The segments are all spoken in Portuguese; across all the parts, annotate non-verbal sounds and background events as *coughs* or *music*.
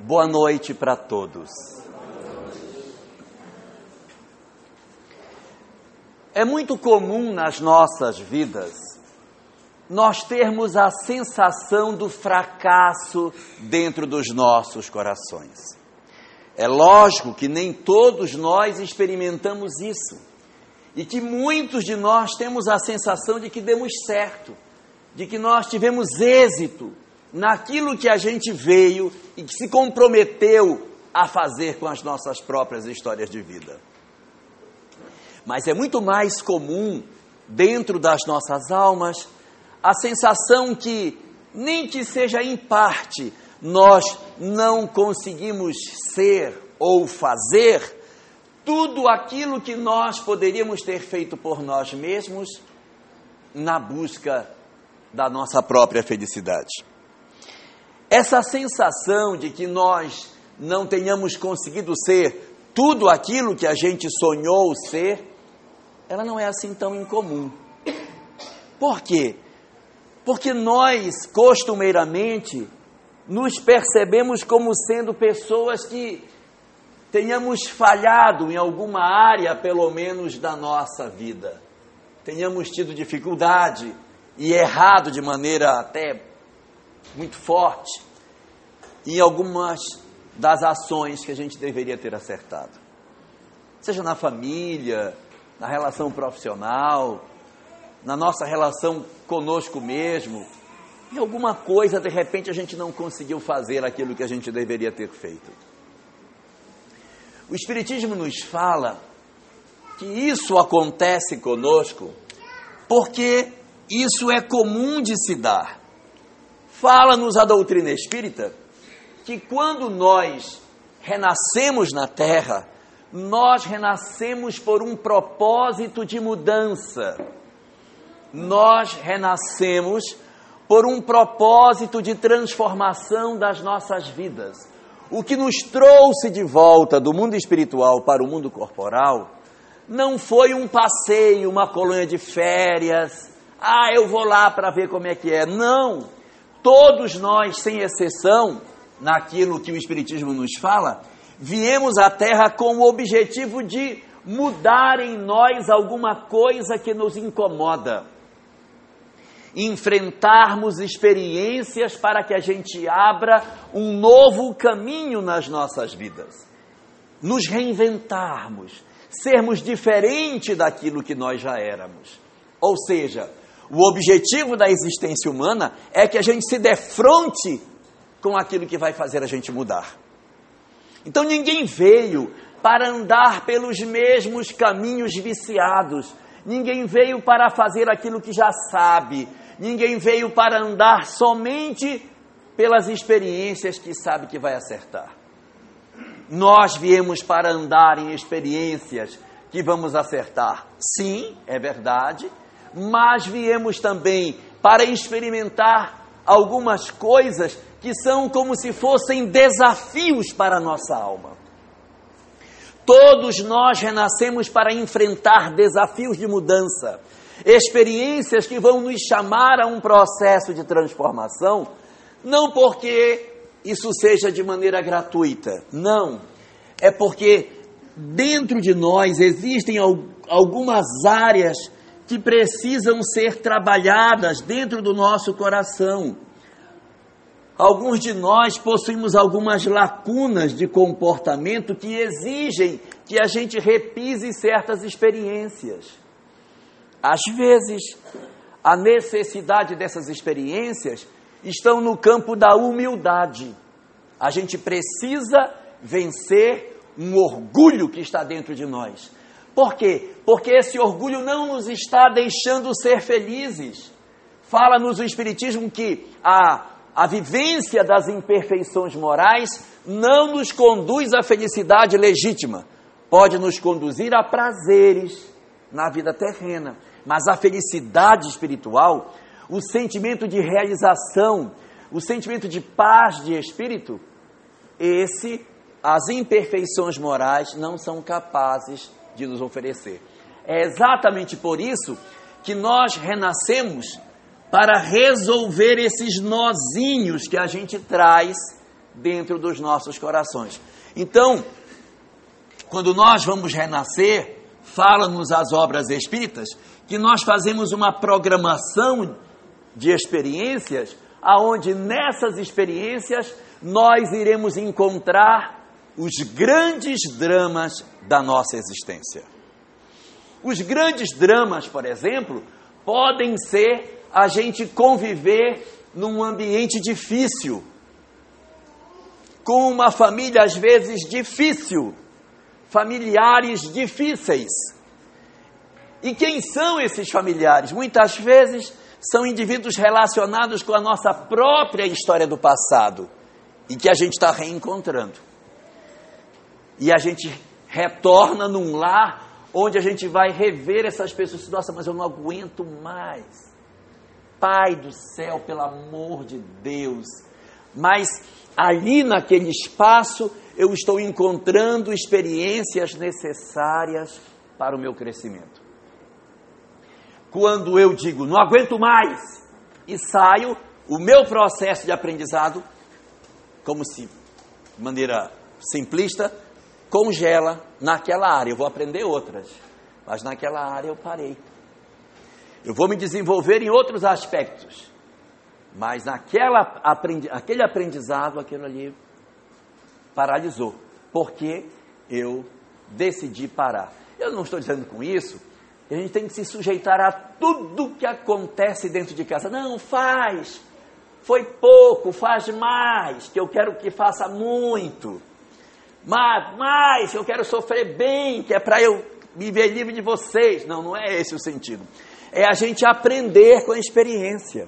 Boa noite para todos. É muito comum nas nossas vidas nós termos a sensação do fracasso dentro dos nossos corações. É lógico que nem todos nós experimentamos isso e que muitos de nós temos a sensação de que demos certo, de que nós tivemos êxito naquilo que a gente veio e que se comprometeu a fazer com as nossas próprias histórias de vida. Mas é muito mais comum dentro das nossas almas a sensação que, nem que seja em parte, nós não conseguimos ser ou fazer tudo aquilo que nós poderíamos ter feito por nós mesmos na busca da nossa própria felicidade. Essa sensação de que nós não tenhamos conseguido ser tudo aquilo que a gente sonhou ser, ela não é assim tão incomum. Por quê? Porque nós, costumeiramente, nos percebemos como sendo pessoas que tenhamos falhado em alguma área, pelo menos, da nossa vida. Tenhamos tido dificuldade e errado de maneira até muito forte em algumas das ações que a gente deveria ter acertado. Seja na família, na relação profissional, na nossa relação conosco mesmo, em alguma coisa de repente a gente não conseguiu fazer aquilo que a gente deveria ter feito. O Espiritismo nos fala que isso acontece conosco porque isso é comum de se dar. Fala-nos a doutrina espírita que quando nós renascemos na terra, nós renascemos por um propósito de mudança. Nós renascemos por um propósito de transformação das nossas vidas. O que nos trouxe de volta do mundo espiritual para o mundo corporal não foi um passeio, uma colônia de férias. Ah, eu vou lá para ver como é que é. Não todos nós, sem exceção, naquilo que o Espiritismo nos fala, viemos à Terra com o objetivo de mudar em nós alguma coisa que nos incomoda. Enfrentarmos experiências para que a gente abra um novo caminho nas nossas vidas. Nos reinventarmos, sermos diferente daquilo que nós já éramos. Ou seja, o objetivo da existência humana é que a gente se defronte com aquilo que vai fazer a gente mudar. Então ninguém veio para andar pelos mesmos caminhos viciados. Ninguém veio para fazer aquilo que já sabe. Ninguém veio para andar somente pelas experiências que sabe que vai acertar. Nós viemos para andar em experiências que vamos acertar. Sim, é verdade mas viemos também para experimentar algumas coisas que são como se fossem desafios para a nossa alma. Todos nós renascemos para enfrentar desafios de mudança, experiências que vão nos chamar a um processo de transformação, não porque isso seja de maneira gratuita, não, é porque dentro de nós existem algumas áreas que precisam ser trabalhadas dentro do nosso coração. Alguns de nós possuímos algumas lacunas de comportamento que exigem que a gente repise certas experiências. Às vezes, a necessidade dessas experiências estão no campo da humildade. A gente precisa vencer um orgulho que está dentro de nós. Por quê? Porque esse orgulho não nos está deixando ser felizes. Fala-nos o Espiritismo que a, a vivência das imperfeições morais não nos conduz à felicidade legítima. Pode nos conduzir a prazeres na vida terrena. Mas a felicidade espiritual, o sentimento de realização, o sentimento de paz de espírito, esse, as imperfeições morais não são capazes de nos oferecer. É exatamente por isso que nós renascemos para resolver esses nozinhos que a gente traz dentro dos nossos corações. Então, quando nós vamos renascer, fala-nos as obras espíritas que nós fazemos uma programação de experiências, aonde nessas experiências nós iremos encontrar os grandes dramas da nossa existência. Os grandes dramas, por exemplo, podem ser a gente conviver num ambiente difícil, com uma família às vezes difícil, familiares difíceis. E quem são esses familiares? Muitas vezes são indivíduos relacionados com a nossa própria história do passado e que a gente está reencontrando. E a gente retorna num lar onde a gente vai rever essas pessoas. Nossa, mas eu não aguento mais. Pai do céu, pelo amor de Deus. Mas ali naquele espaço eu estou encontrando experiências necessárias para o meu crescimento. Quando eu digo não aguento mais e saio, o meu processo de aprendizado, como se, de maneira simplista, congela naquela área. Eu vou aprender outras, mas naquela área eu parei. Eu vou me desenvolver em outros aspectos, mas naquela aprendi aquele aprendizado, aquilo ali paralisou, porque eu decidi parar. Eu não estou dizendo com isso que a gente tem que se sujeitar a tudo que acontece dentro de casa. Não, faz. Foi pouco, faz mais, que eu quero que faça muito mais, mais, eu quero sofrer bem, que é para eu viver livre de vocês. Não, não é esse o sentido. É a gente aprender com a experiência.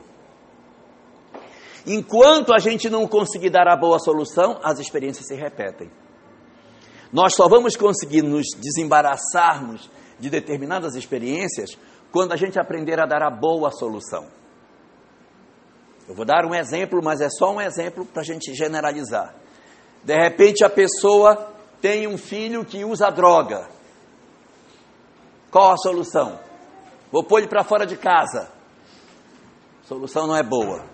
Enquanto a gente não conseguir dar a boa solução, as experiências se repetem. Nós só vamos conseguir nos desembaraçarmos de determinadas experiências quando a gente aprender a dar a boa solução. Eu vou dar um exemplo, mas é só um exemplo para a gente generalizar. De repente a pessoa tem um filho que usa droga. Qual a solução? Vou pôr ele para fora de casa. A solução não é boa.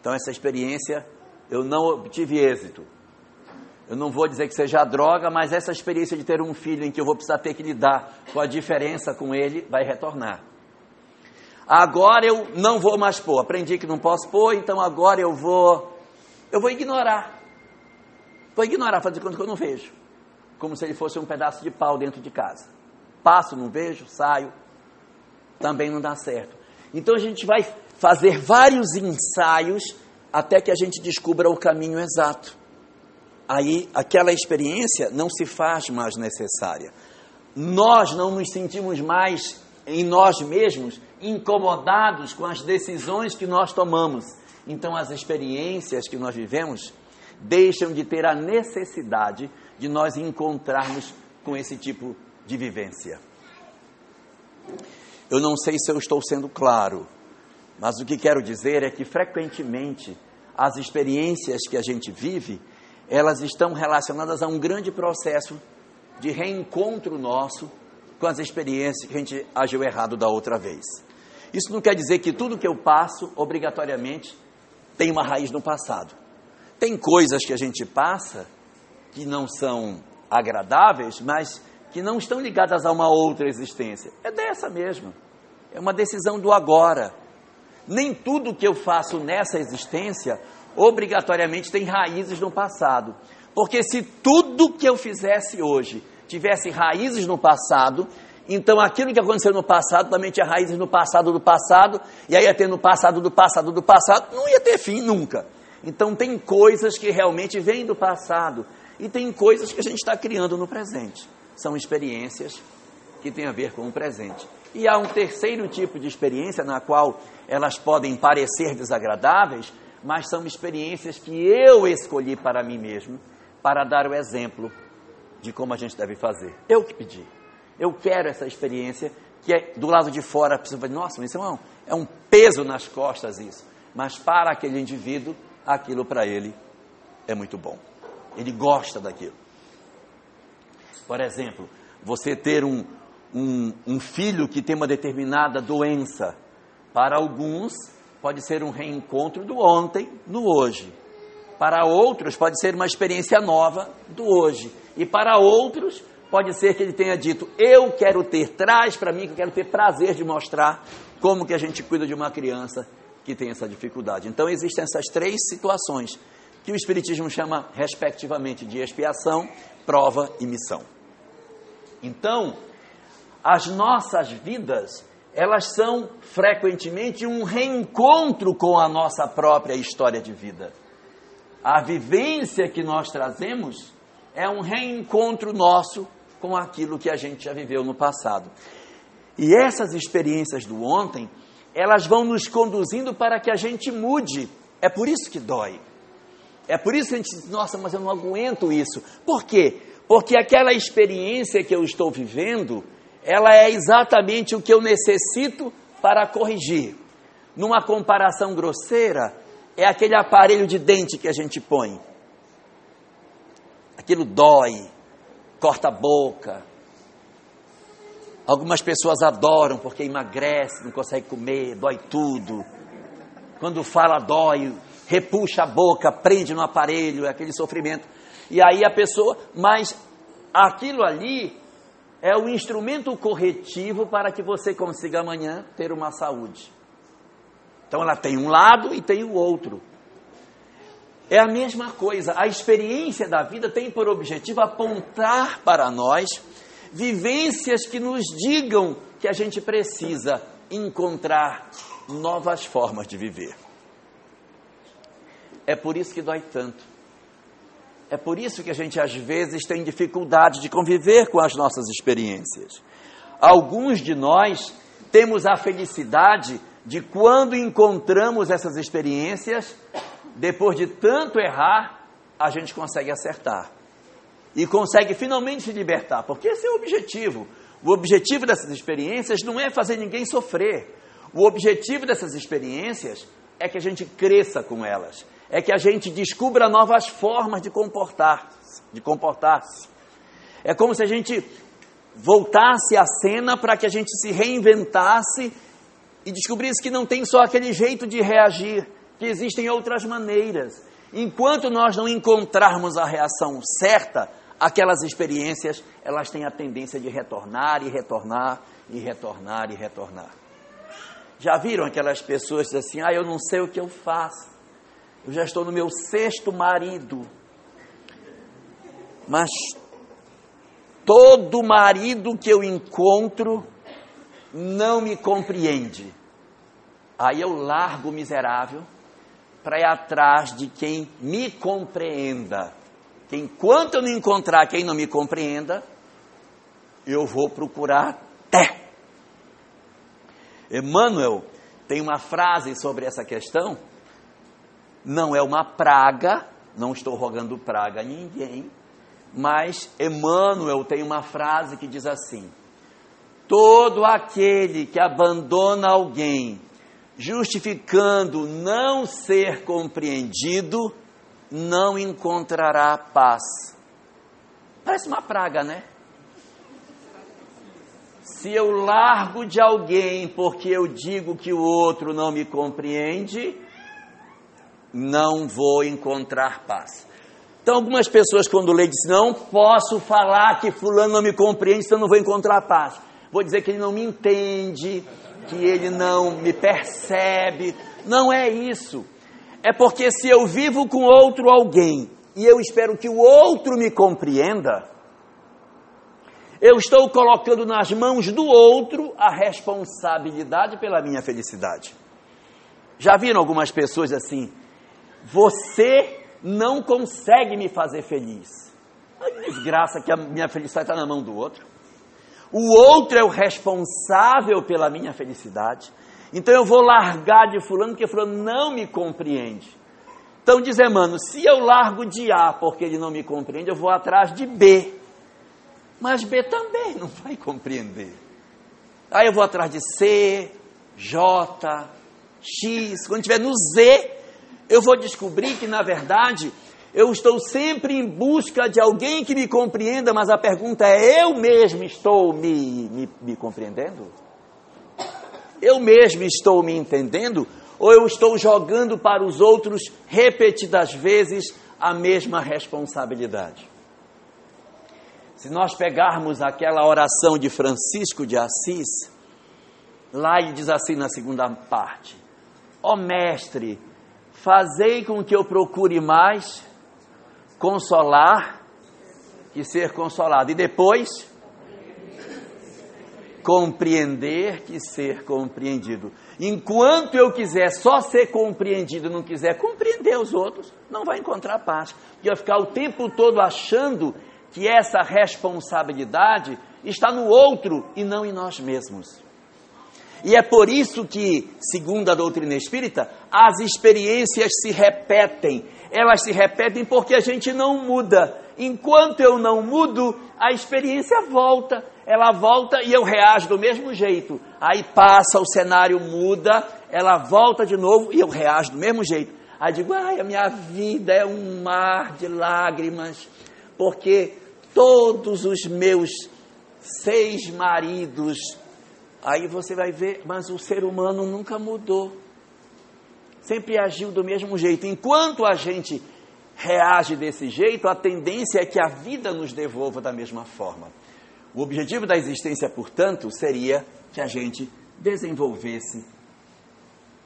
Então essa experiência eu não obtive êxito. Eu não vou dizer que seja droga, mas essa experiência de ter um filho em que eu vou precisar ter que lidar com a diferença com ele vai retornar. Agora eu não vou mais pôr. Aprendi que não posso pôr, então agora eu vou eu vou ignorar. Vou ignorar, fazer conta que eu não vejo. Como se ele fosse um pedaço de pau dentro de casa. Passo, não vejo, saio. Também não dá certo. Então a gente vai fazer vários ensaios até que a gente descubra o caminho exato. Aí aquela experiência não se faz mais necessária. Nós não nos sentimos mais em nós mesmos incomodados com as decisões que nós tomamos. Então as experiências que nós vivemos deixam de ter a necessidade de nós encontrarmos com esse tipo de vivência. Eu não sei se eu estou sendo claro, mas o que quero dizer é que frequentemente as experiências que a gente vive, elas estão relacionadas a um grande processo de reencontro nosso com as experiências que a gente agiu errado da outra vez. Isso não quer dizer que tudo que eu passo, obrigatoriamente, tem uma raiz no passado. Tem coisas que a gente passa que não são agradáveis, mas que não estão ligadas a uma outra existência. É dessa mesmo. É uma decisão do agora. Nem tudo que eu faço nessa existência obrigatoriamente tem raízes no passado. Porque se tudo que eu fizesse hoje tivesse raízes no passado, então aquilo que aconteceu no passado também tinha raízes no passado do passado, e aí ia ter no passado do passado do passado, não ia ter fim nunca. Então, tem coisas que realmente vêm do passado e tem coisas que a gente está criando no presente. São experiências que têm a ver com o presente. E há um terceiro tipo de experiência na qual elas podem parecer desagradáveis, mas são experiências que eu escolhi para mim mesmo, para dar o exemplo de como a gente deve fazer. Eu que pedi. Eu quero essa experiência que é do lado de fora, a pessoa vai, nossa, mas isso é um, é um peso nas costas isso. Mas para aquele indivíduo, aquilo para ele é muito bom. Ele gosta daquilo. Por exemplo, você ter um, um, um filho que tem uma determinada doença, para alguns pode ser um reencontro do ontem no hoje. Para outros, pode ser uma experiência nova do hoje. E para outros, pode ser que ele tenha dito: Eu quero ter, traz para mim, que eu quero ter prazer de mostrar como que a gente cuida de uma criança que tem essa dificuldade. Então, existem essas três situações que o Espiritismo chama, respectivamente, de expiação, prova e missão. Então, as nossas vidas, elas são frequentemente um reencontro com a nossa própria história de vida. A vivência que nós trazemos é um reencontro nosso com aquilo que a gente já viveu no passado. E essas experiências do ontem, elas vão nos conduzindo para que a gente mude. É por isso que dói. É por isso que a gente diz, nossa, mas eu não aguento isso. Por quê? Porque aquela experiência que eu estou vivendo, ela é exatamente o que eu necessito para corrigir. Numa comparação grosseira, é aquele aparelho de dente que a gente põe. Aquilo dói, corta a boca. Algumas pessoas adoram porque emagrece, não consegue comer, dói tudo. Quando fala, dói, repuxa a boca, prende no aparelho, é aquele sofrimento. E aí a pessoa, mas aquilo ali é o instrumento corretivo para que você consiga amanhã ter uma saúde. Então ela tem um lado e tem o outro. É a mesma coisa. A experiência da vida tem por objetivo apontar para nós vivências que nos digam que a gente precisa encontrar novas formas de viver. É por isso que dói tanto. É por isso que a gente às vezes tem dificuldade de conviver com as nossas experiências. Alguns de nós temos a felicidade de quando encontramos essas experiências, depois de tanto errar, a gente consegue acertar. E consegue finalmente se libertar, porque esse é o objetivo. O objetivo dessas experiências não é fazer ninguém sofrer. O objetivo dessas experiências é que a gente cresça com elas, é que a gente descubra novas formas de comportar, de comportar-se. É como se a gente voltasse à cena para que a gente se reinventasse e descobrisse que não tem só aquele jeito de reagir, que existem outras maneiras. Enquanto nós não encontrarmos a reação certa, aquelas experiências, elas têm a tendência de retornar e retornar e retornar e retornar. Já viram aquelas pessoas assim, ah, eu não sei o que eu faço. Eu já estou no meu sexto marido. Mas todo marido que eu encontro não me compreende. Aí eu largo o miserável para ir atrás de quem me compreenda. Que enquanto eu não encontrar quem não me compreenda, eu vou procurar até. Emmanuel tem uma frase sobre essa questão não é uma praga, não estou rogando praga a ninguém, mas Emmanuel tem uma frase que diz assim: Todo aquele que abandona alguém, justificando não ser compreendido, não encontrará paz. Parece uma praga, né? Se eu largo de alguém porque eu digo que o outro não me compreende, não vou encontrar paz. Então, algumas pessoas, quando lê, dizem: Não posso falar que Fulano não me compreende, então não vou encontrar paz. Vou dizer que ele não me entende, que ele não me percebe. Não é isso. É porque se eu vivo com outro alguém e eu espero que o outro me compreenda, eu estou colocando nas mãos do outro a responsabilidade pela minha felicidade. Já viram algumas pessoas assim? Você não consegue me fazer feliz. Desgraça que a minha felicidade está na mão do outro. O outro é o responsável pela minha felicidade. Então eu vou largar de fulano porque fulano não me compreende. Então diz Emmanuel, se eu largo de A porque ele não me compreende, eu vou atrás de B. Mas B também não vai compreender. Aí eu vou atrás de C, J, X. Quando estiver no Z, eu vou descobrir que, na verdade, eu estou sempre em busca de alguém que me compreenda, mas a pergunta é: eu mesmo estou me, me, me compreendendo? Eu mesmo estou me entendendo? ou eu estou jogando para os outros repetidas vezes a mesma responsabilidade? Se nós pegarmos aquela oração de Francisco de Assis, lá ele diz assim na segunda parte: Ó oh, mestre, fazei com que eu procure mais consolar que ser consolado. E depois, compreender que ser compreendido. Enquanto eu quiser só ser compreendido, não quiser compreender os outros, não vai encontrar paz. E eu ficar o tempo todo achando que essa responsabilidade está no outro e não em nós mesmos. E é por isso que, segundo a doutrina espírita, as experiências se repetem. Elas se repetem porque a gente não muda. Enquanto eu não mudo, a experiência volta. Ela volta e eu reajo do mesmo jeito. Aí passa, o cenário muda, ela volta de novo e eu reajo do mesmo jeito. Aí digo, ai, a minha vida é um mar de lágrimas porque todos os meus seis maridos, aí você vai ver, mas o ser humano nunca mudou. Sempre agiu do mesmo jeito. Enquanto a gente reage desse jeito, a tendência é que a vida nos devolva da mesma forma. O objetivo da existência, portanto, seria que a gente desenvolvesse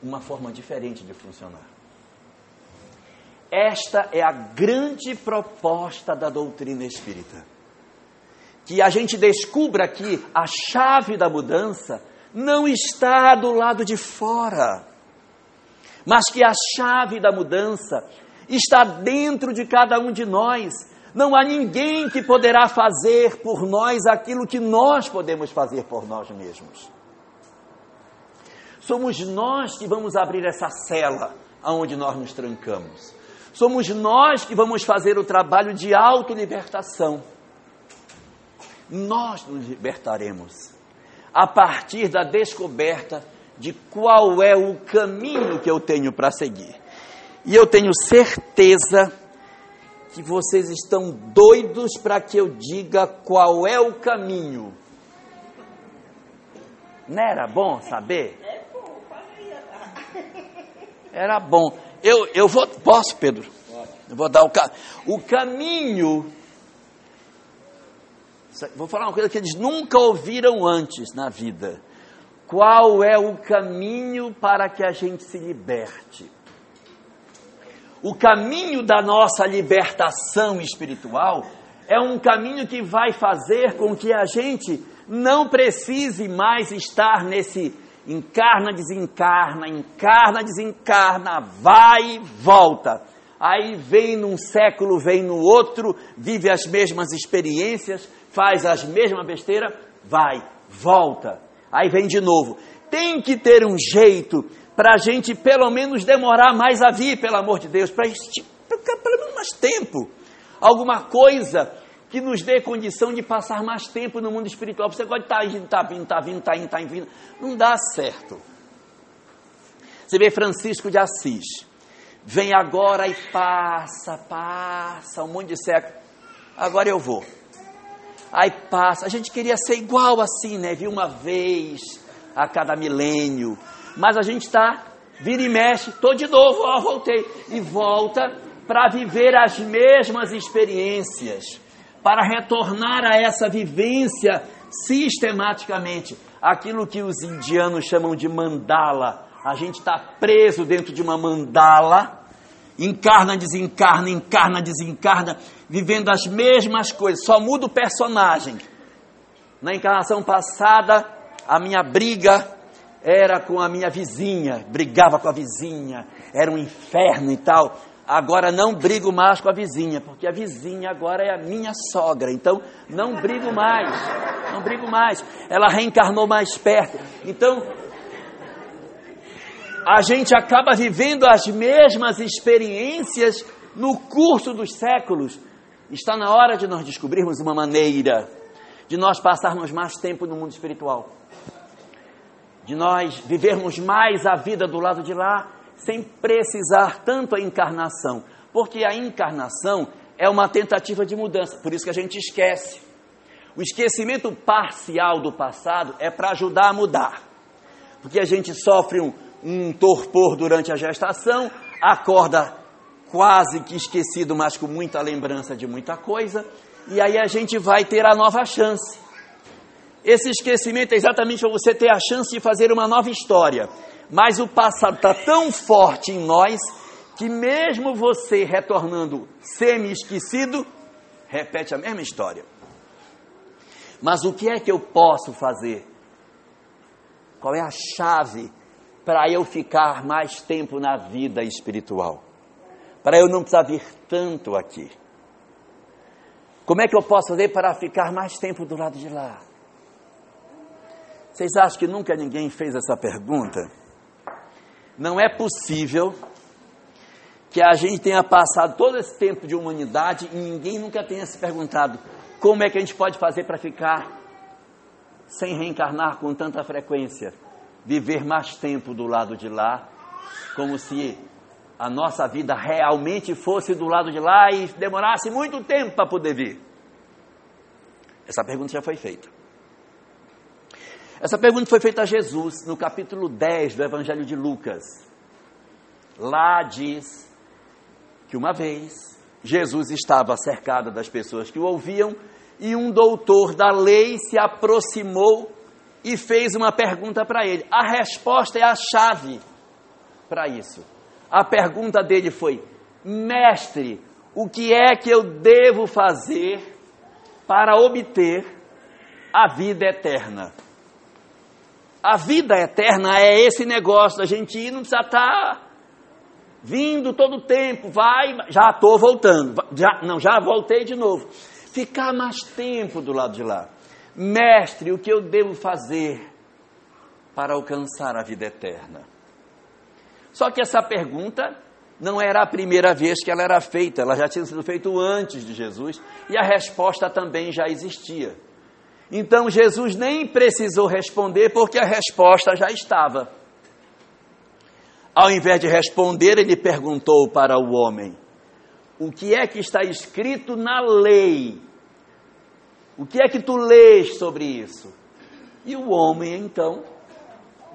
uma forma diferente de funcionar. Esta é a grande proposta da doutrina espírita. Que a gente descubra que a chave da mudança não está do lado de fora, mas que a chave da mudança está dentro de cada um de nós. Não há ninguém que poderá fazer por nós aquilo que nós podemos fazer por nós mesmos. Somos nós que vamos abrir essa cela aonde nós nos trancamos. Somos nós que vamos fazer o trabalho de autolibertação. Nós nos libertaremos a partir da descoberta de qual é o caminho que eu tenho para seguir. E eu tenho certeza que vocês estão doidos para que eu diga qual é o caminho. Não era bom saber? Era bom. Eu, eu vou. Posso, Pedro? Eu vou dar o, o caminho. Vou falar uma coisa que eles nunca ouviram antes na vida. Qual é o caminho para que a gente se liberte? O caminho da nossa libertação espiritual é um caminho que vai fazer com que a gente não precise mais estar nesse encarna, desencarna, encarna, desencarna, vai e volta. Aí vem num século, vem no outro, vive as mesmas experiências, faz as mesmas besteiras, vai, volta. Aí vem de novo. Tem que ter um jeito para a gente pelo menos demorar mais a vir, pelo amor de Deus, para pelo menos mais tempo. Alguma coisa que nos dê condição de passar mais tempo no mundo espiritual. Você pode estar indo, está vindo, está vindo, está indo, está vindo. Não dá certo. Você vê Francisco de Assis. Vem agora e passa, passa, um monte de século. Agora eu vou. Aí passa. A gente queria ser igual assim, né? Viu uma vez a cada milênio. Mas a gente está, vira e mexe, estou de novo, ó, voltei. E volta para viver as mesmas experiências para retornar a essa vivência sistematicamente. Aquilo que os indianos chamam de mandala. A gente está preso dentro de uma mandala, encarna, desencarna, encarna, desencarna, vivendo as mesmas coisas, só muda o personagem. Na encarnação passada, a minha briga era com a minha vizinha, brigava com a vizinha, era um inferno e tal. Agora não brigo mais com a vizinha, porque a vizinha agora é a minha sogra. Então não brigo mais, não brigo mais. Ela reencarnou mais perto. Então a gente acaba vivendo as mesmas experiências no curso dos séculos. Está na hora de nós descobrirmos uma maneira de nós passarmos mais tempo no mundo espiritual, de nós vivermos mais a vida do lado de lá sem precisar tanto a encarnação, porque a encarnação é uma tentativa de mudança, por isso que a gente esquece. O esquecimento parcial do passado é para ajudar a mudar, porque a gente sofre um um torpor durante a gestação, acorda quase que esquecido, mas com muita lembrança de muita coisa, e aí a gente vai ter a nova chance. Esse esquecimento é exatamente para você ter a chance de fazer uma nova história. Mas o passado está tão forte em nós que, mesmo você retornando semi-esquecido, repete a mesma história. Mas o que é que eu posso fazer? Qual é a chave para eu ficar mais tempo na vida espiritual? Para eu não precisar vir tanto aqui? Como é que eu posso fazer para ficar mais tempo do lado de lá? Vocês acham que nunca ninguém fez essa pergunta? Não é possível que a gente tenha passado todo esse tempo de humanidade e ninguém nunca tenha se perguntado como é que a gente pode fazer para ficar sem reencarnar com tanta frequência, viver mais tempo do lado de lá, como se a nossa vida realmente fosse do lado de lá e demorasse muito tempo para poder vir? Essa pergunta já foi feita. Essa pergunta foi feita a Jesus no capítulo 10 do Evangelho de Lucas. Lá diz que uma vez Jesus estava cercado das pessoas que o ouviam e um doutor da lei se aproximou e fez uma pergunta para ele. A resposta é a chave para isso. A pergunta dele foi: Mestre, o que é que eu devo fazer para obter a vida eterna? A vida eterna é esse negócio da gente ir, não precisa estar tá vindo todo o tempo, vai, já estou voltando, já, não, já voltei de novo. Ficar mais tempo do lado de lá. Mestre, o que eu devo fazer para alcançar a vida eterna? Só que essa pergunta não era a primeira vez que ela era feita, ela já tinha sido feita antes de Jesus e a resposta também já existia. Então Jesus nem precisou responder porque a resposta já estava. Ao invés de responder, ele perguntou para o homem: O que é que está escrito na lei? O que é que tu lês sobre isso? E o homem então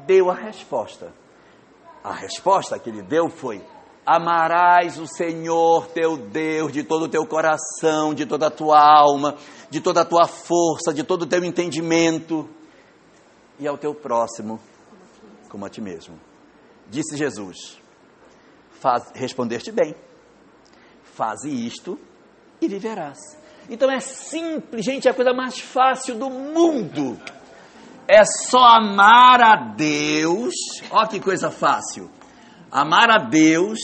deu a resposta. A resposta que ele deu foi: Amarás o Senhor teu Deus de todo o teu coração, de toda a tua alma, de toda a tua força, de todo o teu entendimento, e ao teu próximo como a ti mesmo. Disse Jesus: faz, Respondeste bem, faze isto e viverás. Então é simples, gente, é a coisa mais fácil do mundo. É só amar a Deus. Olha que coisa fácil amar a Deus,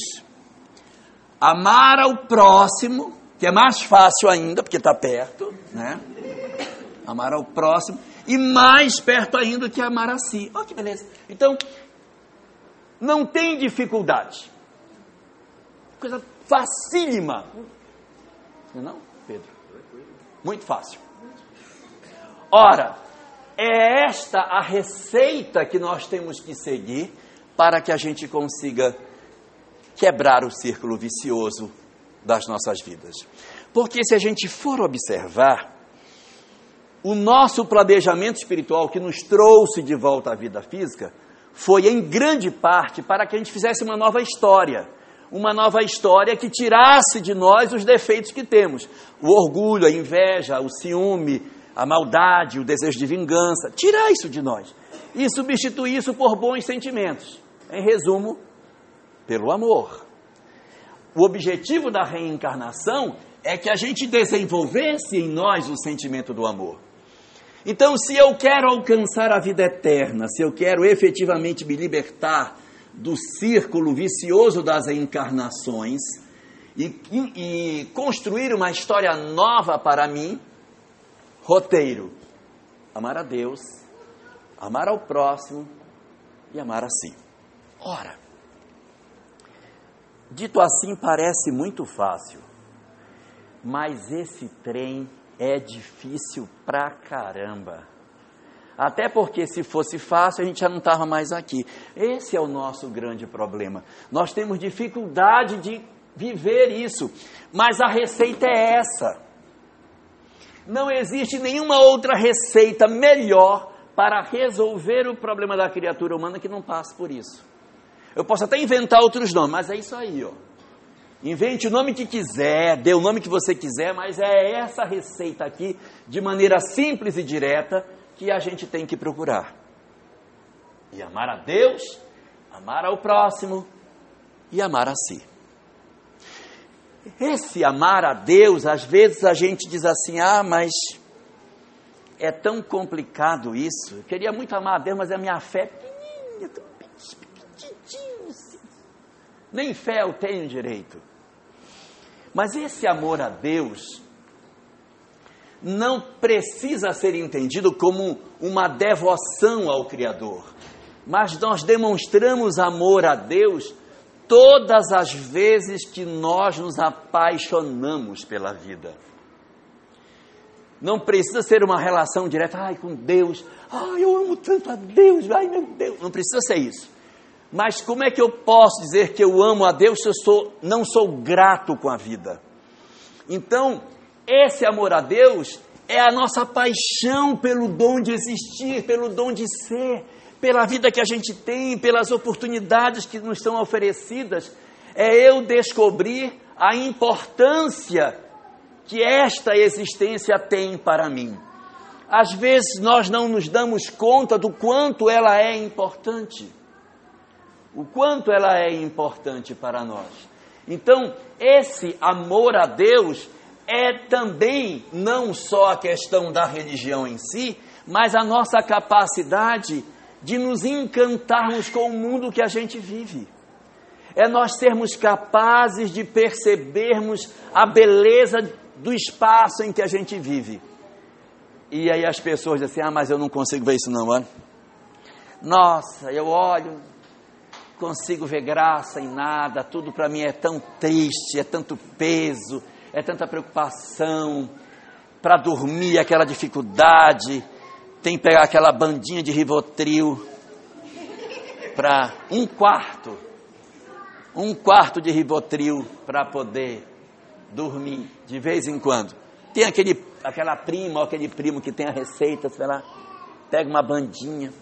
amar ao próximo, que é mais fácil ainda, porque está perto, né? Amar ao próximo, e mais perto ainda que amar a si. Olha que beleza. Então, não tem dificuldade. Coisa facílima. Não, Pedro? Muito fácil. Ora, é esta a receita que nós temos que seguir para que a gente consiga quebrar o círculo vicioso das nossas vidas. Porque se a gente for observar, o nosso planejamento espiritual que nos trouxe de volta à vida física foi em grande parte para que a gente fizesse uma nova história. Uma nova história que tirasse de nós os defeitos que temos: o orgulho, a inveja, o ciúme, a maldade, o desejo de vingança. Tirar isso de nós e substituir isso por bons sentimentos. Em resumo, pelo amor. O objetivo da reencarnação é que a gente desenvolvesse em nós o sentimento do amor. Então, se eu quero alcançar a vida eterna, se eu quero efetivamente me libertar do círculo vicioso das reencarnações e, e, e construir uma história nova para mim, roteiro: amar a Deus, amar ao próximo e amar a si. Ora, dito assim parece muito fácil, mas esse trem é difícil pra caramba. Até porque se fosse fácil a gente já não estava mais aqui. Esse é o nosso grande problema. Nós temos dificuldade de viver isso, mas a receita é essa. Não existe nenhuma outra receita melhor para resolver o problema da criatura humana que não passe por isso. Eu posso até inventar outros nomes, mas é isso aí, ó. Invente o nome que quiser, dê o nome que você quiser, mas é essa receita aqui, de maneira simples e direta, que a gente tem que procurar. E amar a Deus, amar ao próximo e amar a si. Esse amar a Deus, às vezes a gente diz assim: ah, mas é tão complicado isso. Eu queria muito amar a Deus, mas a minha fé é pequenininha, tão pequenininha. Nem fé eu tenho direito. Mas esse amor a Deus não precisa ser entendido como uma devoção ao Criador, mas nós demonstramos amor a Deus todas as vezes que nós nos apaixonamos pela vida. Não precisa ser uma relação direta, ai, com Deus, ai, eu amo tanto a Deus, ai, meu Deus. Não precisa ser isso. Mas como é que eu posso dizer que eu amo a Deus se eu sou, não sou grato com a vida? Então, esse amor a Deus é a nossa paixão pelo dom de existir, pelo dom de ser, pela vida que a gente tem, pelas oportunidades que nos são oferecidas. É eu descobrir a importância que esta existência tem para mim. Às vezes nós não nos damos conta do quanto ela é importante o quanto ela é importante para nós. Então, esse amor a Deus é também não só a questão da religião em si, mas a nossa capacidade de nos encantarmos com o mundo que a gente vive. É nós sermos capazes de percebermos a beleza do espaço em que a gente vive. E aí as pessoas dizem assim: ah, mas eu não consigo ver isso não, mano. Nossa, eu olho, consigo ver graça em nada, tudo para mim é tão triste, é tanto peso, é tanta preocupação. Para dormir, aquela dificuldade, tem que pegar aquela bandinha de Rivotril para um quarto, um quarto de Rivotril para poder dormir de vez em quando. Tem aquele, aquela prima ou aquele primo que tem a receita, sei lá, pega uma bandinha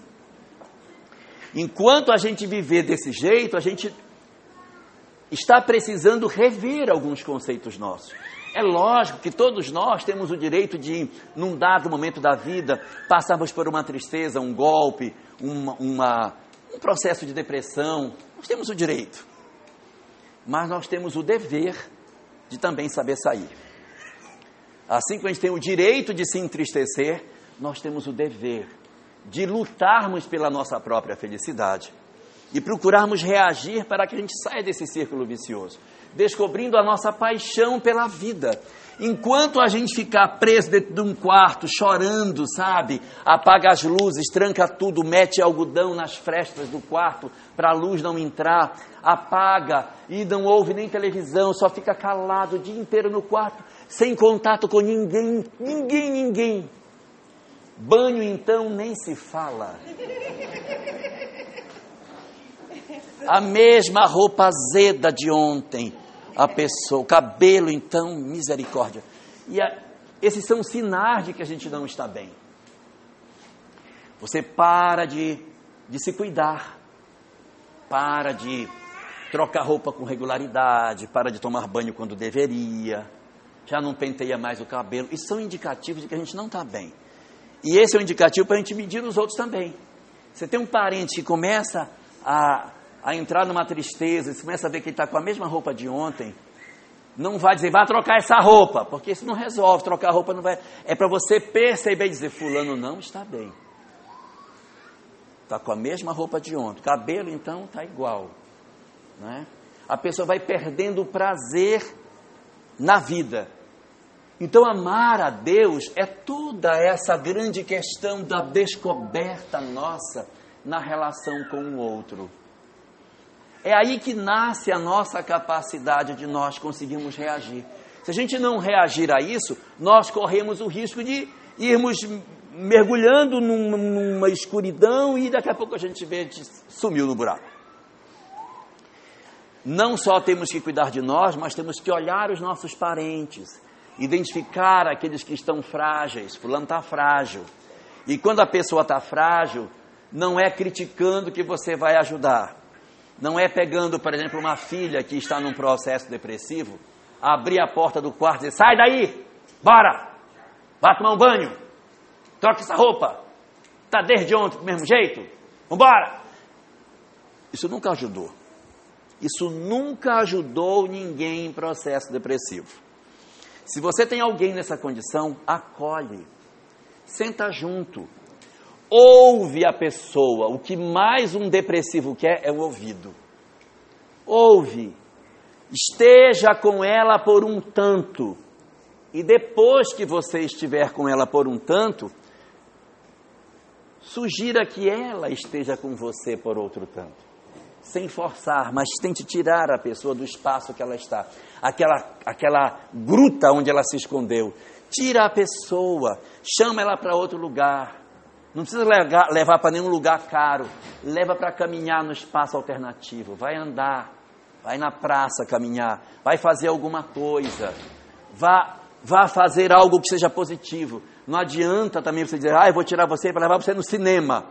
Enquanto a gente viver desse jeito, a gente está precisando rever alguns conceitos nossos. É lógico que todos nós temos o direito de, num dado momento da vida, passarmos por uma tristeza, um golpe, uma, uma, um processo de depressão. Nós temos o direito. Mas nós temos o dever de também saber sair. Assim como a gente tem o direito de se entristecer, nós temos o dever de lutarmos pela nossa própria felicidade e procurarmos reagir para que a gente saia desse círculo vicioso, descobrindo a nossa paixão pela vida. Enquanto a gente ficar preso dentro de um quarto, chorando, sabe? Apaga as luzes, tranca tudo, mete algodão nas frestas do quarto para a luz não entrar, apaga e não ouve nem televisão, só fica calado o dia inteiro no quarto, sem contato com ninguém, ninguém, ninguém Banho então nem se fala. A mesma roupa azeda de ontem, a pessoa, o cabelo então, misericórdia. E a, esses são sinais de que a gente não está bem. Você para de, de se cuidar, para de trocar roupa com regularidade, para de tomar banho quando deveria, já não penteia mais o cabelo. Isso são indicativos de que a gente não está bem. E esse é um indicativo para a gente medir os outros também. Você tem um parente que começa a, a entrar numa tristeza, você começa a ver que ele está com a mesma roupa de ontem, não vai dizer, vai trocar essa roupa, porque isso não resolve, trocar a roupa não vai. É para você perceber e dizer, fulano não está bem. Está com a mesma roupa de ontem. Cabelo, então, está igual. Né? A pessoa vai perdendo o prazer na vida. Então, amar a Deus é toda essa grande questão da descoberta nossa na relação com o outro. É aí que nasce a nossa capacidade de nós conseguirmos reagir. Se a gente não reagir a isso, nós corremos o risco de irmos mergulhando numa, numa escuridão e daqui a pouco a gente vê que sumiu no buraco. Não só temos que cuidar de nós, mas temos que olhar os nossos parentes identificar aqueles que estão frágeis. Fulano está frágil. E quando a pessoa está frágil, não é criticando que você vai ajudar, Não é pegando, por exemplo, uma filha que está num processo depressivo, abrir a porta do quarto e dizer: sai daí, bora, vá tomar um banho, troca essa roupa, tá desde ontem do mesmo jeito, vambora. Isso nunca ajudou. Isso nunca ajudou ninguém em processo depressivo. Se você tem alguém nessa condição, acolhe, senta junto, ouve a pessoa. O que mais um depressivo quer é o ouvido. Ouve, esteja com ela por um tanto. E depois que você estiver com ela por um tanto, sugira que ela esteja com você por outro tanto sem forçar, mas tente tirar a pessoa do espaço que ela está, aquela, aquela gruta onde ela se escondeu. Tira a pessoa, chama ela para outro lugar. Não precisa levar, para nenhum lugar caro, leva para caminhar no espaço alternativo. Vai andar, vai na praça caminhar, vai fazer alguma coisa, vá, vá fazer algo que seja positivo. Não adianta também você dizer, ah, eu vou tirar você para levar você no cinema.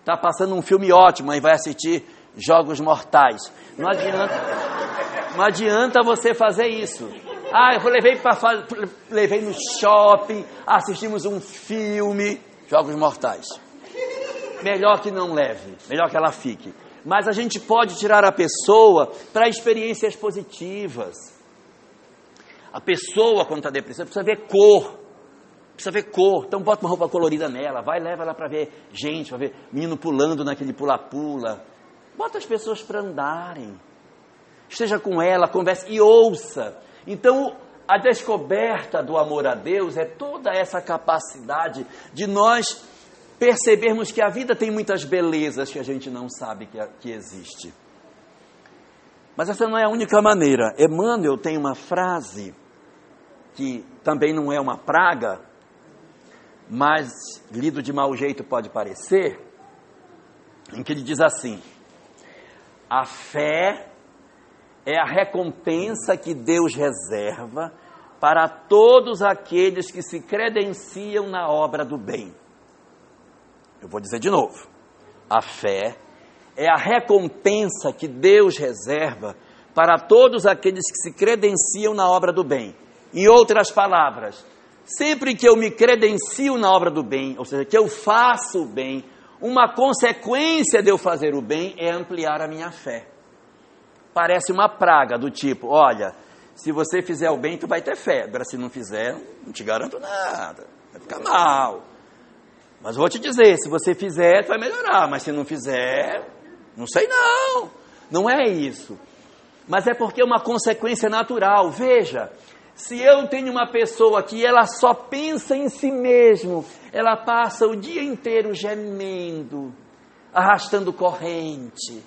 Está passando um filme ótimo, aí vai assistir jogos mortais. Não adianta, não adianta você fazer isso. Ah, eu levei para levei no shopping, assistimos um filme, jogos mortais. Melhor que não leve, melhor que ela fique. Mas a gente pode tirar a pessoa para experiências positivas. A pessoa, quando está depressiva, precisa ver cor. Precisa ver cor. Então bota uma roupa colorida nela, vai, leva ela para ver gente, para ver menino pulando naquele pula-pula Bota as pessoas para andarem. Esteja com ela, converse e ouça. Então, a descoberta do amor a Deus é toda essa capacidade de nós percebermos que a vida tem muitas belezas que a gente não sabe que, que existe. Mas essa não é a única maneira. Emmanuel tem uma frase que também não é uma praga, mas lido de mau jeito pode parecer, em que ele diz assim: a fé é a recompensa que Deus reserva para todos aqueles que se credenciam na obra do bem. Eu vou dizer de novo. A fé é a recompensa que Deus reserva para todos aqueles que se credenciam na obra do bem. Em outras palavras, sempre que eu me credencio na obra do bem, ou seja, que eu faço o bem, uma consequência de eu fazer o bem é ampliar a minha fé. Parece uma praga do tipo, olha, se você fizer o bem, tu vai ter fé. Agora, se não fizer, não te garanto nada. Vai ficar mal. Mas vou te dizer, se você fizer, tu vai melhorar. Mas se não fizer, não sei não. Não é isso. Mas é porque é uma consequência natural. Veja, se eu tenho uma pessoa que ela só pensa em si mesmo, ela passa o dia inteiro gemendo, arrastando corrente,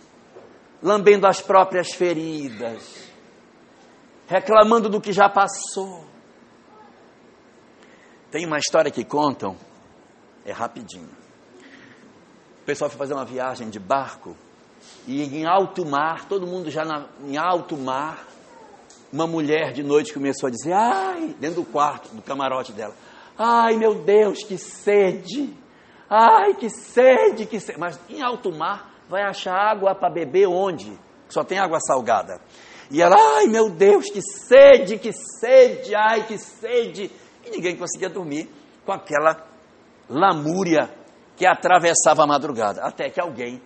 lambendo as próprias feridas, reclamando do que já passou. Tem uma história que contam, é rapidinho. O pessoal foi fazer uma viagem de barco e em alto mar, todo mundo já na, em alto mar, uma mulher de noite começou a dizer, ai, dentro do quarto, do camarote dela, ai meu Deus, que sede, ai que sede, que sede. Mas em alto mar vai achar água para beber onde? Só tem água salgada. E ela, ai meu Deus, que sede, que sede, ai que sede. E ninguém conseguia dormir com aquela lamúria que atravessava a madrugada. Até que alguém,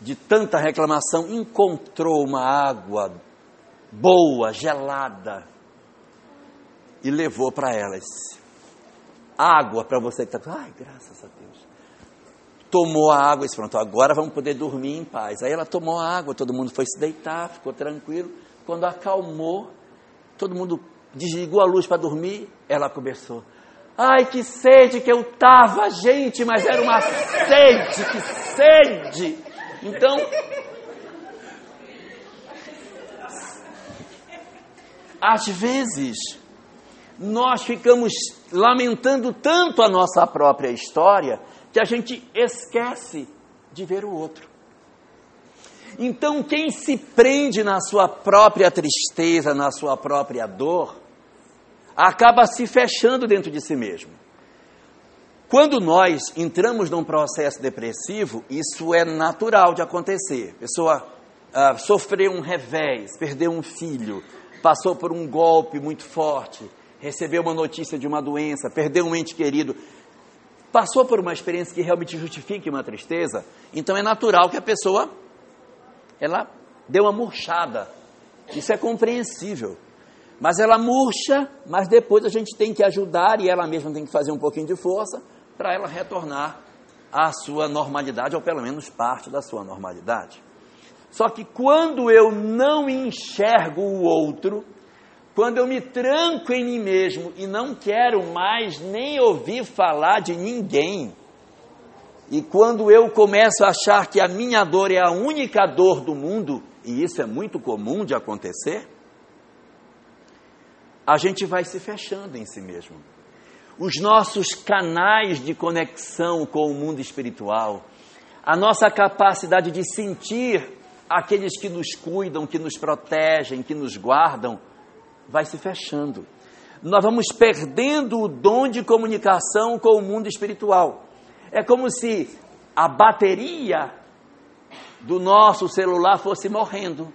de tanta reclamação, encontrou uma água boa, gelada, e levou para elas água para você que está. Ai, graças a Deus. Tomou a água e disse: Pronto, agora vamos poder dormir em paz. Aí ela tomou a água, todo mundo foi se deitar, ficou tranquilo. Quando acalmou, todo mundo desligou a luz para dormir, ela começou. Ai, que sede que eu tava, gente, mas era uma sede, que sede. Então, Às vezes, nós ficamos lamentando tanto a nossa própria história que a gente esquece de ver o outro. Então, quem se prende na sua própria tristeza, na sua própria dor, acaba se fechando dentro de si mesmo. Quando nós entramos num processo depressivo, isso é natural de acontecer. A pessoa uh, sofreu um revés, perdeu um filho, passou por um golpe muito forte, recebeu uma notícia de uma doença, perdeu um ente querido, passou por uma experiência que realmente justifique uma tristeza, então é natural que a pessoa ela deu uma murchada. Isso é compreensível. Mas ela murcha, mas depois a gente tem que ajudar e ela mesma tem que fazer um pouquinho de força para ela retornar à sua normalidade, ou pelo menos parte da sua normalidade. Só que quando eu não enxergo o outro, quando eu me tranco em mim mesmo e não quero mais nem ouvir falar de ninguém, e quando eu começo a achar que a minha dor é a única dor do mundo, e isso é muito comum de acontecer, a gente vai se fechando em si mesmo. Os nossos canais de conexão com o mundo espiritual, a nossa capacidade de sentir aqueles que nos cuidam, que nos protegem, que nos guardam, vai se fechando. Nós vamos perdendo o dom de comunicação com o mundo espiritual. É como se a bateria do nosso celular fosse morrendo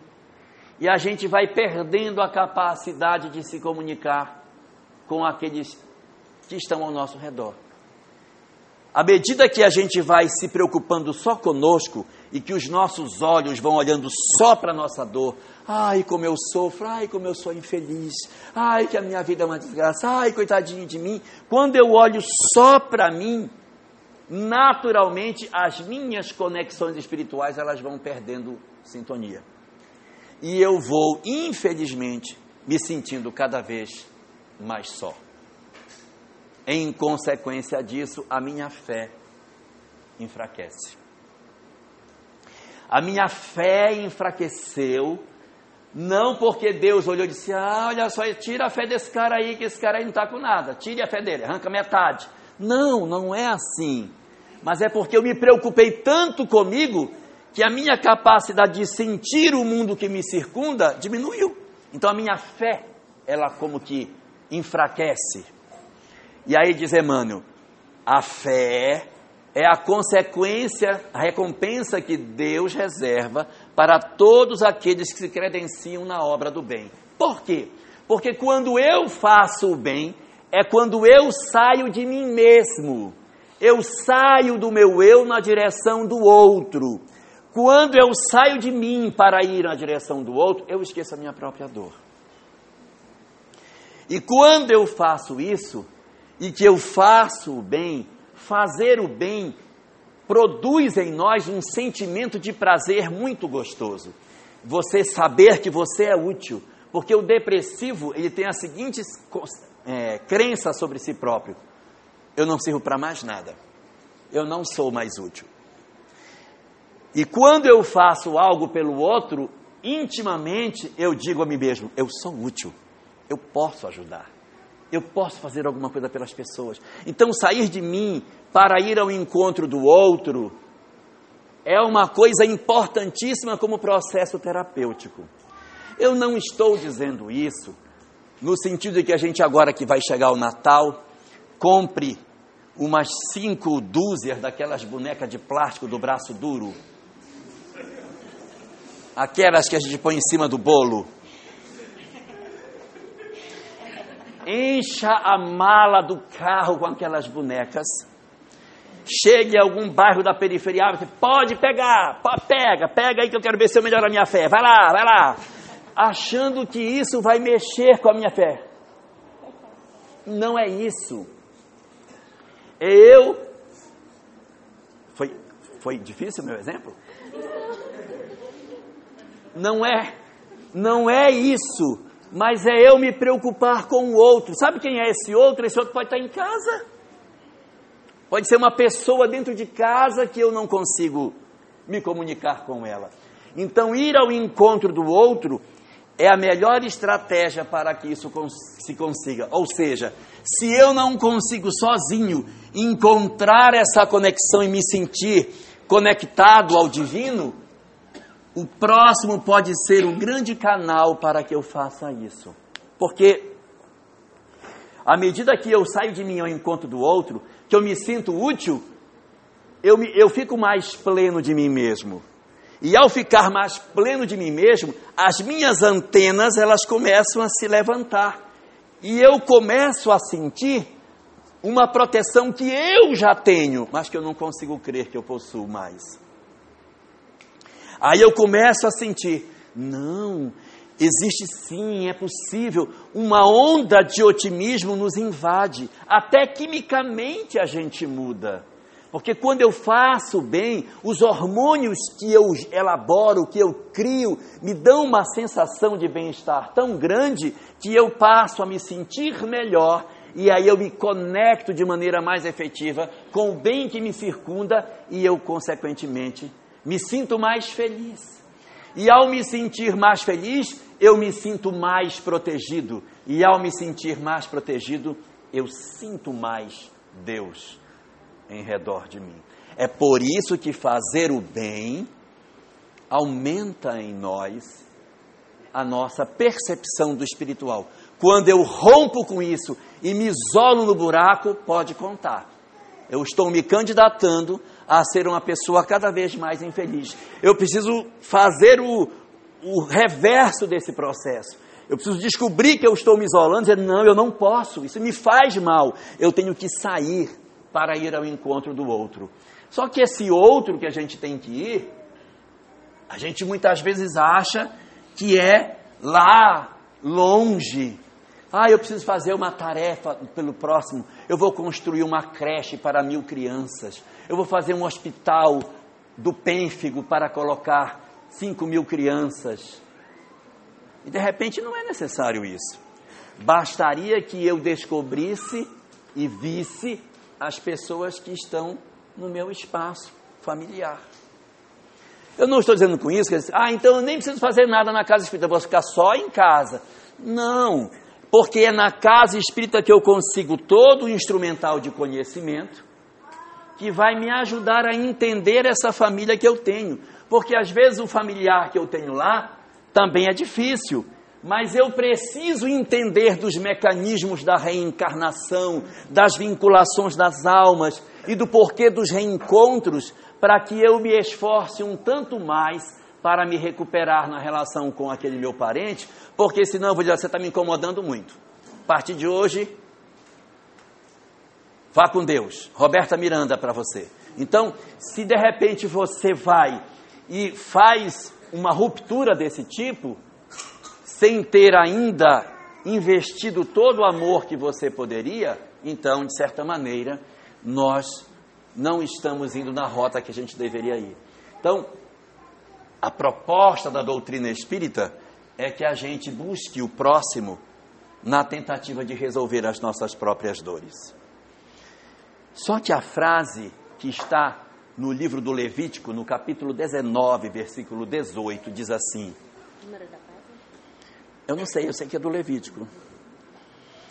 e a gente vai perdendo a capacidade de se comunicar com aqueles que estão ao nosso redor. À medida que a gente vai se preocupando só conosco e que os nossos olhos vão olhando só para a nossa dor, ai como eu sofro, ai como eu sou infeliz, ai que a minha vida é uma desgraça, ai coitadinho de mim, quando eu olho só para mim, naturalmente as minhas conexões espirituais elas vão perdendo sintonia. E eu vou, infelizmente, me sentindo cada vez mais só. Em consequência disso, a minha fé enfraquece. A minha fé enfraqueceu, não porque Deus olhou e disse: Ah, olha só, tira a fé desse cara aí, que esse cara aí não está com nada, tire a fé dele, arranca metade. Não, não é assim. Mas é porque eu me preocupei tanto comigo que a minha capacidade de sentir o mundo que me circunda diminuiu. Então a minha fé, ela como que enfraquece. E aí diz Emmanuel, a fé é a consequência, a recompensa que Deus reserva para todos aqueles que se credenciam na obra do bem. Por quê? Porque quando eu faço o bem, é quando eu saio de mim mesmo. Eu saio do meu eu na direção do outro. Quando eu saio de mim para ir na direção do outro, eu esqueço a minha própria dor. E quando eu faço isso, e que eu faço o bem, fazer o bem produz em nós um sentimento de prazer muito gostoso. Você saber que você é útil, porque o depressivo ele tem a seguinte é, crença sobre si próprio: eu não sirvo para mais nada, eu não sou mais útil. E quando eu faço algo pelo outro, intimamente eu digo a mim mesmo: eu sou útil, eu posso ajudar, eu posso fazer alguma coisa pelas pessoas. Então, sair de mim para ir ao encontro do outro é uma coisa importantíssima como processo terapêutico. Eu não estou dizendo isso no sentido de que a gente agora que vai chegar o Natal, compre umas cinco dúzias daquelas bonecas de plástico do braço duro aquelas que a gente põe em cima do bolo. Encha a mala do carro com aquelas bonecas. Chegue a algum bairro da periferia, você pode pegar, pega, pega aí que eu quero ver se eu melhoro a minha fé. Vai lá, vai lá. Achando que isso vai mexer com a minha fé. Não é isso. Eu. Foi, foi difícil o meu exemplo? Não é, não é isso, mas é eu me preocupar com o outro. Sabe quem é esse outro? Esse outro pode estar em casa. Pode ser uma pessoa dentro de casa que eu não consigo me comunicar com ela. Então, ir ao encontro do outro é a melhor estratégia para que isso se consiga. Ou seja, se eu não consigo sozinho encontrar essa conexão e me sentir conectado ao divino, o próximo pode ser um grande canal para que eu faça isso. Porque à medida que eu saio de mim ao encontro do outro, que eu me sinto útil, eu, me, eu fico mais pleno de mim mesmo. E ao ficar mais pleno de mim mesmo, as minhas antenas elas começam a se levantar. E eu começo a sentir uma proteção que eu já tenho, mas que eu não consigo crer que eu possuo mais. Aí eu começo a sentir, não, existe sim, é possível. Uma onda de otimismo nos invade, até quimicamente a gente muda. Porque quando eu faço bem, os hormônios que eu elaboro, que eu crio, me dão uma sensação de bem-estar tão grande que eu passo a me sentir melhor e aí eu me conecto de maneira mais efetiva com o bem que me circunda e eu, consequentemente, me sinto mais feliz. E ao me sentir mais feliz, eu me sinto mais protegido. E ao me sentir mais protegido, eu sinto mais Deus em redor de mim. É por isso que fazer o bem aumenta em nós a nossa percepção do espiritual. Quando eu rompo com isso e me isolo no buraco, pode contar. Eu estou me candidatando a ser uma pessoa cada vez mais infeliz. Eu preciso fazer o, o reverso desse processo. Eu preciso descobrir que eu estou me isolando, dizer, não, eu não posso, isso me faz mal. Eu tenho que sair para ir ao encontro do outro. Só que esse outro que a gente tem que ir, a gente muitas vezes acha que é lá longe. Ah, eu preciso fazer uma tarefa pelo próximo. Eu vou construir uma creche para mil crianças. Eu vou fazer um hospital do pênfigo para colocar cinco mil crianças. E de repente não é necessário isso. Bastaria que eu descobrisse e visse as pessoas que estão no meu espaço familiar. Eu não estou dizendo com isso que ah, então eu nem preciso fazer nada na casa espírita, eu vou ficar só em casa. Não, porque é na casa espírita que eu consigo todo o instrumental de conhecimento que vai me ajudar a entender essa família que eu tenho. Porque às vezes o familiar que eu tenho lá também é difícil mas eu preciso entender dos mecanismos da reencarnação, das vinculações das almas e do porquê dos reencontros, para que eu me esforce um tanto mais para me recuperar na relação com aquele meu parente, porque senão eu vou dizer, você está me incomodando muito. A partir de hoje, vá com Deus. Roberta Miranda para você. Então, se de repente você vai e faz uma ruptura desse tipo, sem ter ainda investido todo o amor que você poderia, então, de certa maneira, nós não estamos indo na rota que a gente deveria ir. Então, a proposta da doutrina espírita é que a gente busque o próximo na tentativa de resolver as nossas próprias dores. Só que a frase que está no livro do Levítico, no capítulo 19, versículo 18, diz assim: eu não sei, eu sei que é do Levítico.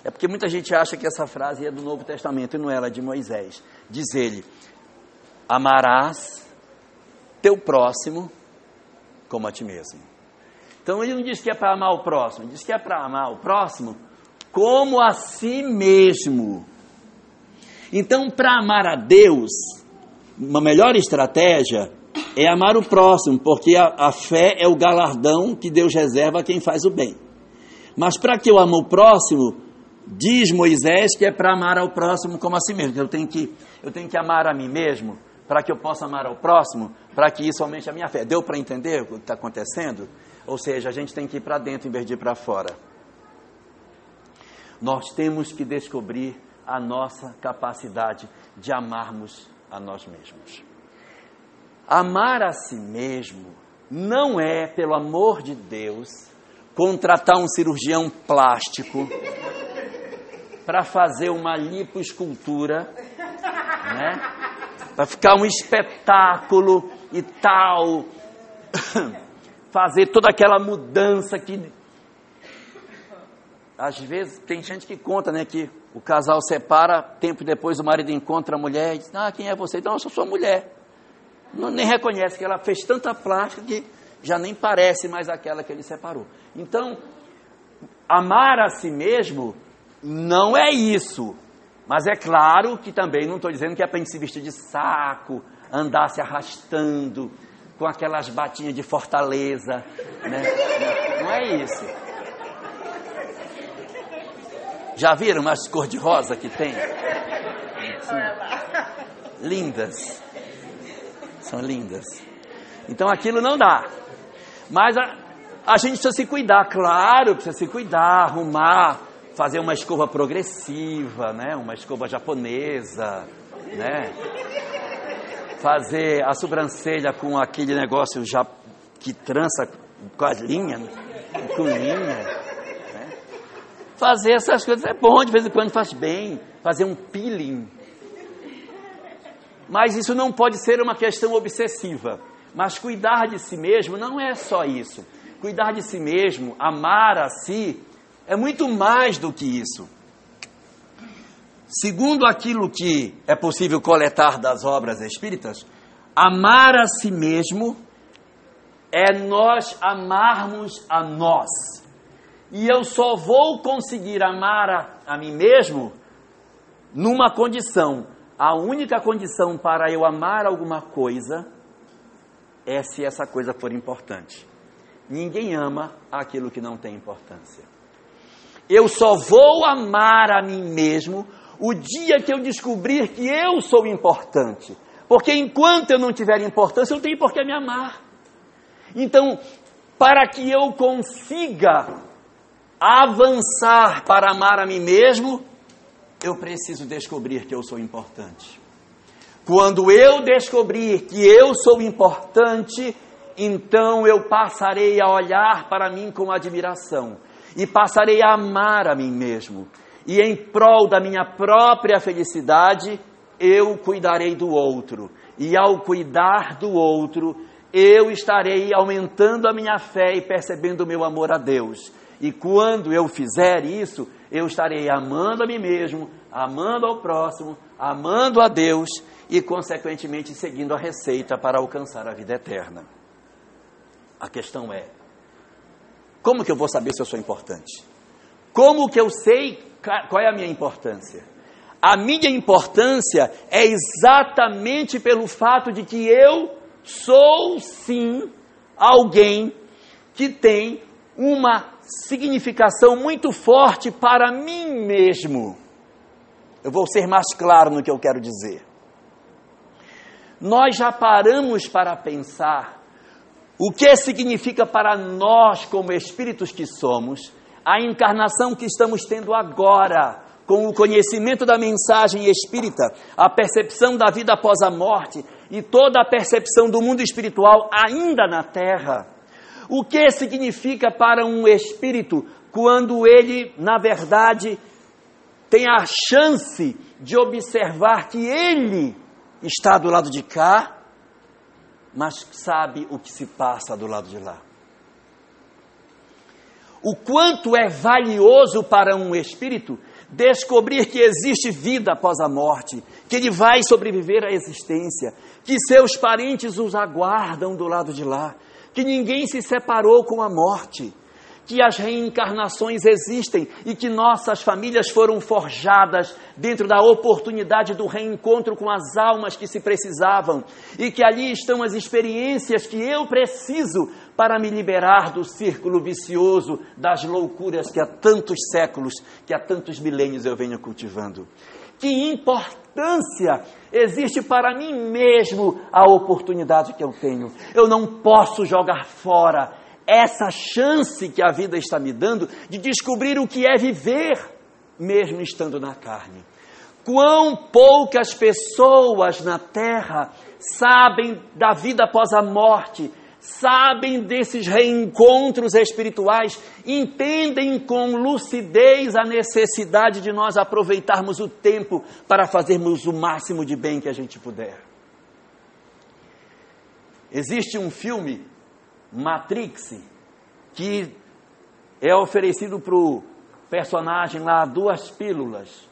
É porque muita gente acha que essa frase é do Novo Testamento e não é, ela é de Moisés. Diz ele: Amarás teu próximo como a ti mesmo. Então ele não diz que é para amar o próximo, diz que é para amar o próximo como a si mesmo. Então, para amar a Deus, uma melhor estratégia é amar o próximo, porque a, a fé é o galardão que Deus reserva a quem faz o bem. Mas para que eu amo o próximo, diz Moisés que é para amar ao próximo como a si mesmo. Eu tenho que, eu tenho que amar a mim mesmo para que eu possa amar ao próximo, para que isso aumente a minha fé. Deu para entender o que está acontecendo? Ou seja, a gente tem que ir para dentro em vez de ir para fora. Nós temos que descobrir a nossa capacidade de amarmos a nós mesmos. Amar a si mesmo não é, pelo amor de Deus, contratar um cirurgião plástico para fazer uma lipoescultura, né? Para ficar um espetáculo e tal, *coughs* fazer toda aquela mudança que às vezes tem gente que conta, né, que o casal separa, tempo depois o marido encontra a mulher e diz: "Ah, quem é você?" "Não, eu sou sua mulher." Não, nem reconhece que ela fez tanta plástica que já nem parece mais aquela que ele separou. Então, amar a si mesmo não é isso. Mas é claro que também não estou dizendo que é para a gente se vestir de saco, andar se arrastando, com aquelas batinhas de fortaleza, né? Não é isso. Já viram as cor de rosa que tem? Sim. Lindas. São lindas. Então aquilo não dá. Mas a, a gente precisa se cuidar, claro, precisa se cuidar, arrumar, fazer uma escova progressiva, né? Uma escova japonesa, né? Fazer a sobrancelha com aquele negócio já que trança com as linhas, com linha. Fazer essas coisas é bom, de vez em quando faz bem. Fazer um peeling. Mas isso não pode ser uma questão obsessiva. Mas cuidar de si mesmo não é só isso. Cuidar de si mesmo, amar a si, é muito mais do que isso. Segundo aquilo que é possível coletar das obras espíritas, amar a si mesmo é nós amarmos a nós. E eu só vou conseguir amar a, a mim mesmo numa condição. A única condição para eu amar alguma coisa é se essa coisa for importante. Ninguém ama aquilo que não tem importância. Eu só vou amar a mim mesmo o dia que eu descobrir que eu sou importante. Porque enquanto eu não tiver importância, eu não tenho por que me amar. Então, para que eu consiga avançar para amar a mim mesmo, eu preciso descobrir que eu sou importante. Quando eu descobrir que eu sou importante, então eu passarei a olhar para mim com admiração e passarei a amar a mim mesmo. E em prol da minha própria felicidade, eu cuidarei do outro. E ao cuidar do outro, eu estarei aumentando a minha fé e percebendo o meu amor a Deus. E quando eu fizer isso, eu estarei amando a mim mesmo, amando ao próximo, amando a Deus e, consequentemente, seguindo a receita para alcançar a vida eterna. A questão é: como que eu vou saber se eu sou importante? Como que eu sei qual é a minha importância? A minha importância é exatamente pelo fato de que eu sou sim alguém que tem uma significação muito forte para mim mesmo. Eu vou ser mais claro no que eu quero dizer nós já paramos para pensar o que significa para nós, como espíritos que somos, a encarnação que estamos tendo agora, com o conhecimento da mensagem espírita, a percepção da vida após a morte e toda a percepção do mundo espiritual ainda na Terra. O que significa para um espírito quando ele, na verdade, tem a chance de observar que ele está do lado de cá, mas sabe o que se passa do lado de lá. O quanto é valioso para um espírito descobrir que existe vida após a morte, que ele vai sobreviver à existência, que seus parentes os aguardam do lado de lá, que ninguém se separou com a morte que as reencarnações existem e que nossas famílias foram forjadas dentro da oportunidade do reencontro com as almas que se precisavam e que ali estão as experiências que eu preciso para me liberar do círculo vicioso das loucuras que há tantos séculos, que há tantos milênios eu venho cultivando. Que importância existe para mim mesmo a oportunidade que eu tenho. Eu não posso jogar fora essa chance que a vida está me dando de descobrir o que é viver, mesmo estando na carne. Quão poucas pessoas na terra sabem da vida após a morte, sabem desses reencontros espirituais, entendem com lucidez a necessidade de nós aproveitarmos o tempo para fazermos o máximo de bem que a gente puder. Existe um filme Matrix, que é oferecido para o personagem lá duas pílulas.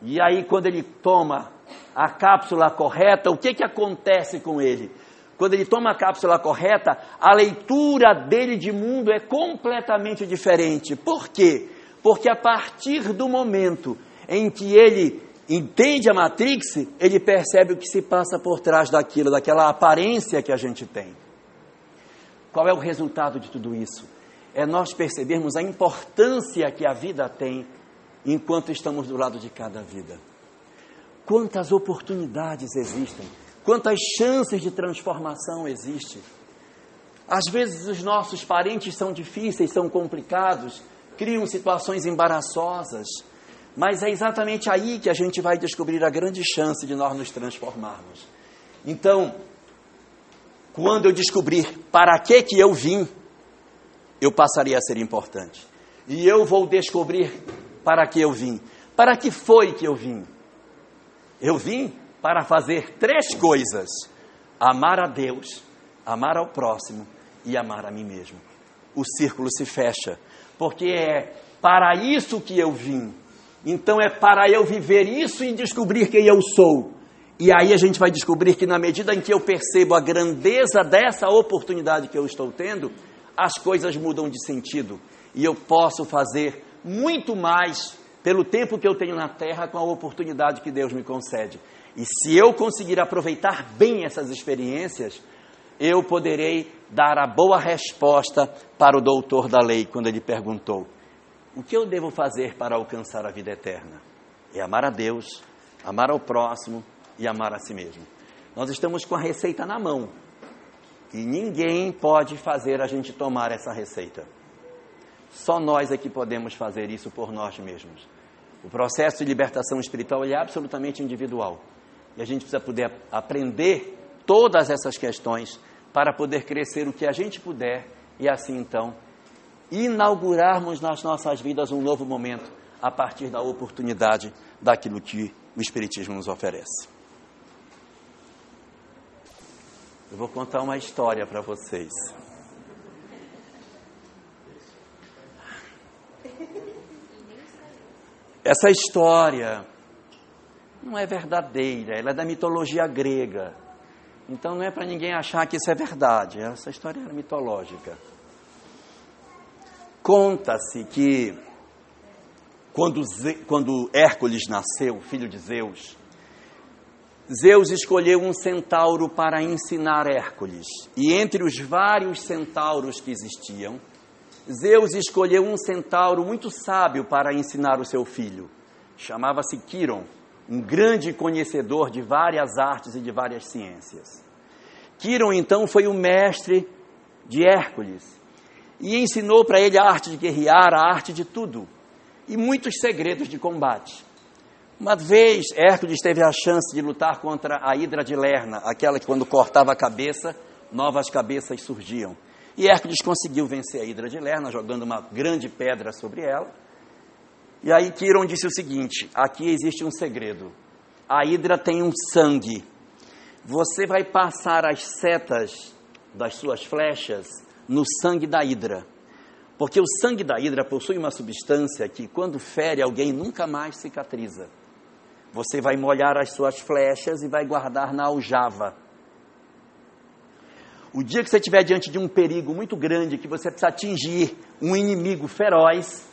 E aí, quando ele toma a cápsula correta, o que, que acontece com ele? Quando ele toma a cápsula correta, a leitura dele de mundo é completamente diferente. Por quê? Porque a partir do momento em que ele entende a Matrix, ele percebe o que se passa por trás daquilo, daquela aparência que a gente tem. Qual é o resultado de tudo isso? É nós percebermos a importância que a vida tem enquanto estamos do lado de cada vida. Quantas oportunidades existem, quantas chances de transformação existem. Às vezes os nossos parentes são difíceis, são complicados, criam situações embaraçosas, mas é exatamente aí que a gente vai descobrir a grande chance de nós nos transformarmos. Então, quando eu descobrir para que que eu vim, eu passaria a ser importante. E eu vou descobrir para que eu vim. Para que foi que eu vim? Eu vim para fazer três coisas: amar a Deus, amar ao próximo e amar a mim mesmo. O círculo se fecha, porque é para isso que eu vim. Então é para eu viver isso e descobrir quem eu sou. E aí a gente vai descobrir que na medida em que eu percebo a grandeza dessa oportunidade que eu estou tendo, as coisas mudam de sentido e eu posso fazer muito mais pelo tempo que eu tenho na terra com a oportunidade que Deus me concede. E se eu conseguir aproveitar bem essas experiências, eu poderei dar a boa resposta para o doutor da lei quando ele perguntou: O que eu devo fazer para alcançar a vida eterna? É amar a Deus, amar ao próximo e amar a si mesmo. Nós estamos com a receita na mão. E ninguém pode fazer a gente tomar essa receita. Só nós é que podemos fazer isso por nós mesmos. O processo de libertação espiritual é absolutamente individual. E a gente precisa poder aprender todas essas questões para poder crescer o que a gente puder e assim então inaugurarmos nas nossas vidas um novo momento a partir da oportunidade daquilo que o Espiritismo nos oferece. Eu vou contar uma história para vocês. Essa história não é verdadeira, ela é da mitologia grega. Então não é para ninguém achar que isso é verdade, essa história é mitológica. Conta-se que quando, quando Hércules nasceu, filho de Zeus, Zeus escolheu um centauro para ensinar Hércules. E entre os vários centauros que existiam, Zeus escolheu um centauro muito sábio para ensinar o seu filho. Chamava-se Quiron, um grande conhecedor de várias artes e de várias ciências. Quiron, então, foi o mestre de Hércules e ensinou para ele a arte de guerrear, a arte de tudo e muitos segredos de combate. Uma vez Hércules teve a chance de lutar contra a Hidra de Lerna, aquela que quando cortava a cabeça, novas cabeças surgiam. E Hércules conseguiu vencer a Hidra de Lerna, jogando uma grande pedra sobre ela. E aí Quiron disse o seguinte: aqui existe um segredo. A Hidra tem um sangue. Você vai passar as setas das suas flechas no sangue da Hidra. Porque o sangue da Hidra possui uma substância que, quando fere alguém, nunca mais cicatriza. Você vai molhar as suas flechas e vai guardar na aljava. O dia que você estiver diante de um perigo muito grande, que você precisa atingir um inimigo feroz,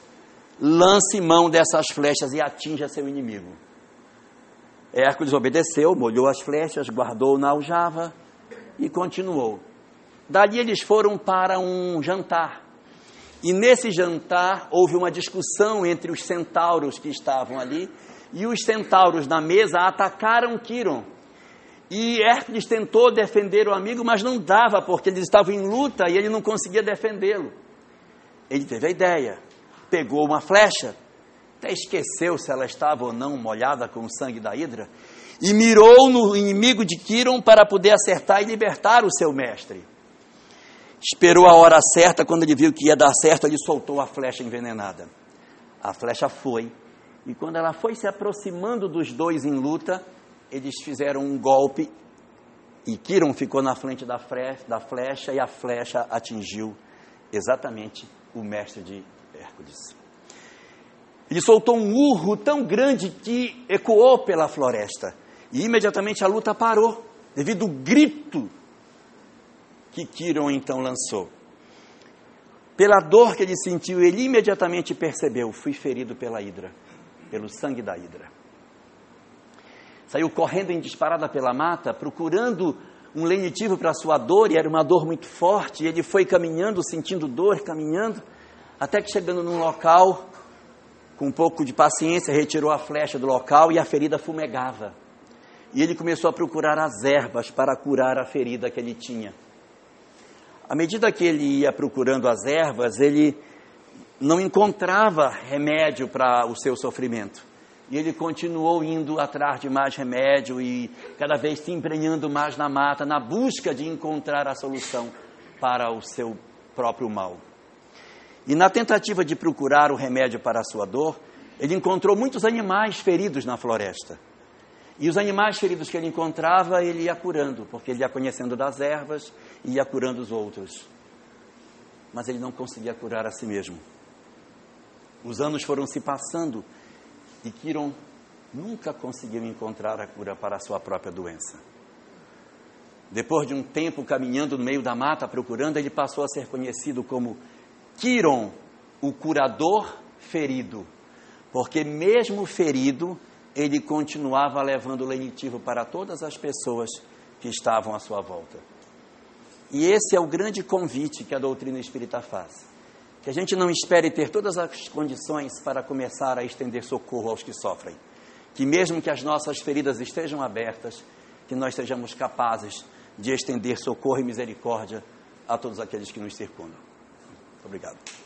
lance mão dessas flechas e atinja seu inimigo. Hércules obedeceu, molhou as flechas, guardou na aljava e continuou. Dali eles foram para um jantar. E nesse jantar houve uma discussão entre os centauros que estavam ali e os centauros na mesa atacaram Quiron. E Hércules tentou defender o amigo, mas não dava, porque eles estavam em luta e ele não conseguia defendê-lo. Ele teve a ideia, pegou uma flecha, até esqueceu se ela estava ou não molhada com o sangue da hidra, e mirou no inimigo de Quiron para poder acertar e libertar o seu mestre. Esperou a hora certa, quando ele viu que ia dar certo, ele soltou a flecha envenenada. A flecha foi e quando ela foi se aproximando dos dois em luta, eles fizeram um golpe e Kiron ficou na frente da, flecha e a flecha atingiu exatamente o mestre de Ele soltou um urro tão grande que ecoou pela floresta. E imediatamente a luta parou, devido ao grito que Kiron então lançou. Pela dor que ele sentiu, ele imediatamente percebeu: fui ferido pela hidra pelo sangue da hidra. saiu correndo em disparada pela mata, procurando um lenitivo para sua dor, e era uma dor muito forte, ele foi caminhando, sentindo dor, caminhando, até que chegando num local, com um pouco de paciência, retirou a flecha do local e a ferida fumegava. E ele começou a procurar as ervas para curar a ferida que ele tinha. À medida que ele ia procurando as ervas, ele não encontrava remédio para o seu sofrimento. E ele continuou indo atrás de mais remédio e cada vez se emprenhando mais na mata, na busca de encontrar a solução para o seu próprio mal. E na tentativa de procurar o remédio para a sua dor, ele encontrou muitos animais feridos na floresta. E os animais feridos que ele encontrava, ele ia curando, porque ele ia conhecendo das ervas e ia curando os outros. Mas ele não conseguia curar a si mesmo. Os anos foram se passando e Kiron nunca conseguiu encontrar a cura para a sua própria doença. Depois de um tempo caminhando no meio da mata procurando, ele passou a ser conhecido como Kiron, o curador ferido, porque mesmo ferido, ele continuava levando lenitivo para todas as pessoas que estavam à sua volta. E esse é o grande convite que a doutrina espírita faz que a gente não espere ter todas as condições para começar a estender socorro aos que sofrem. Que mesmo que as nossas feridas estejam abertas, que nós sejamos capazes de estender socorro e misericórdia a todos aqueles que nos circundam. Obrigado.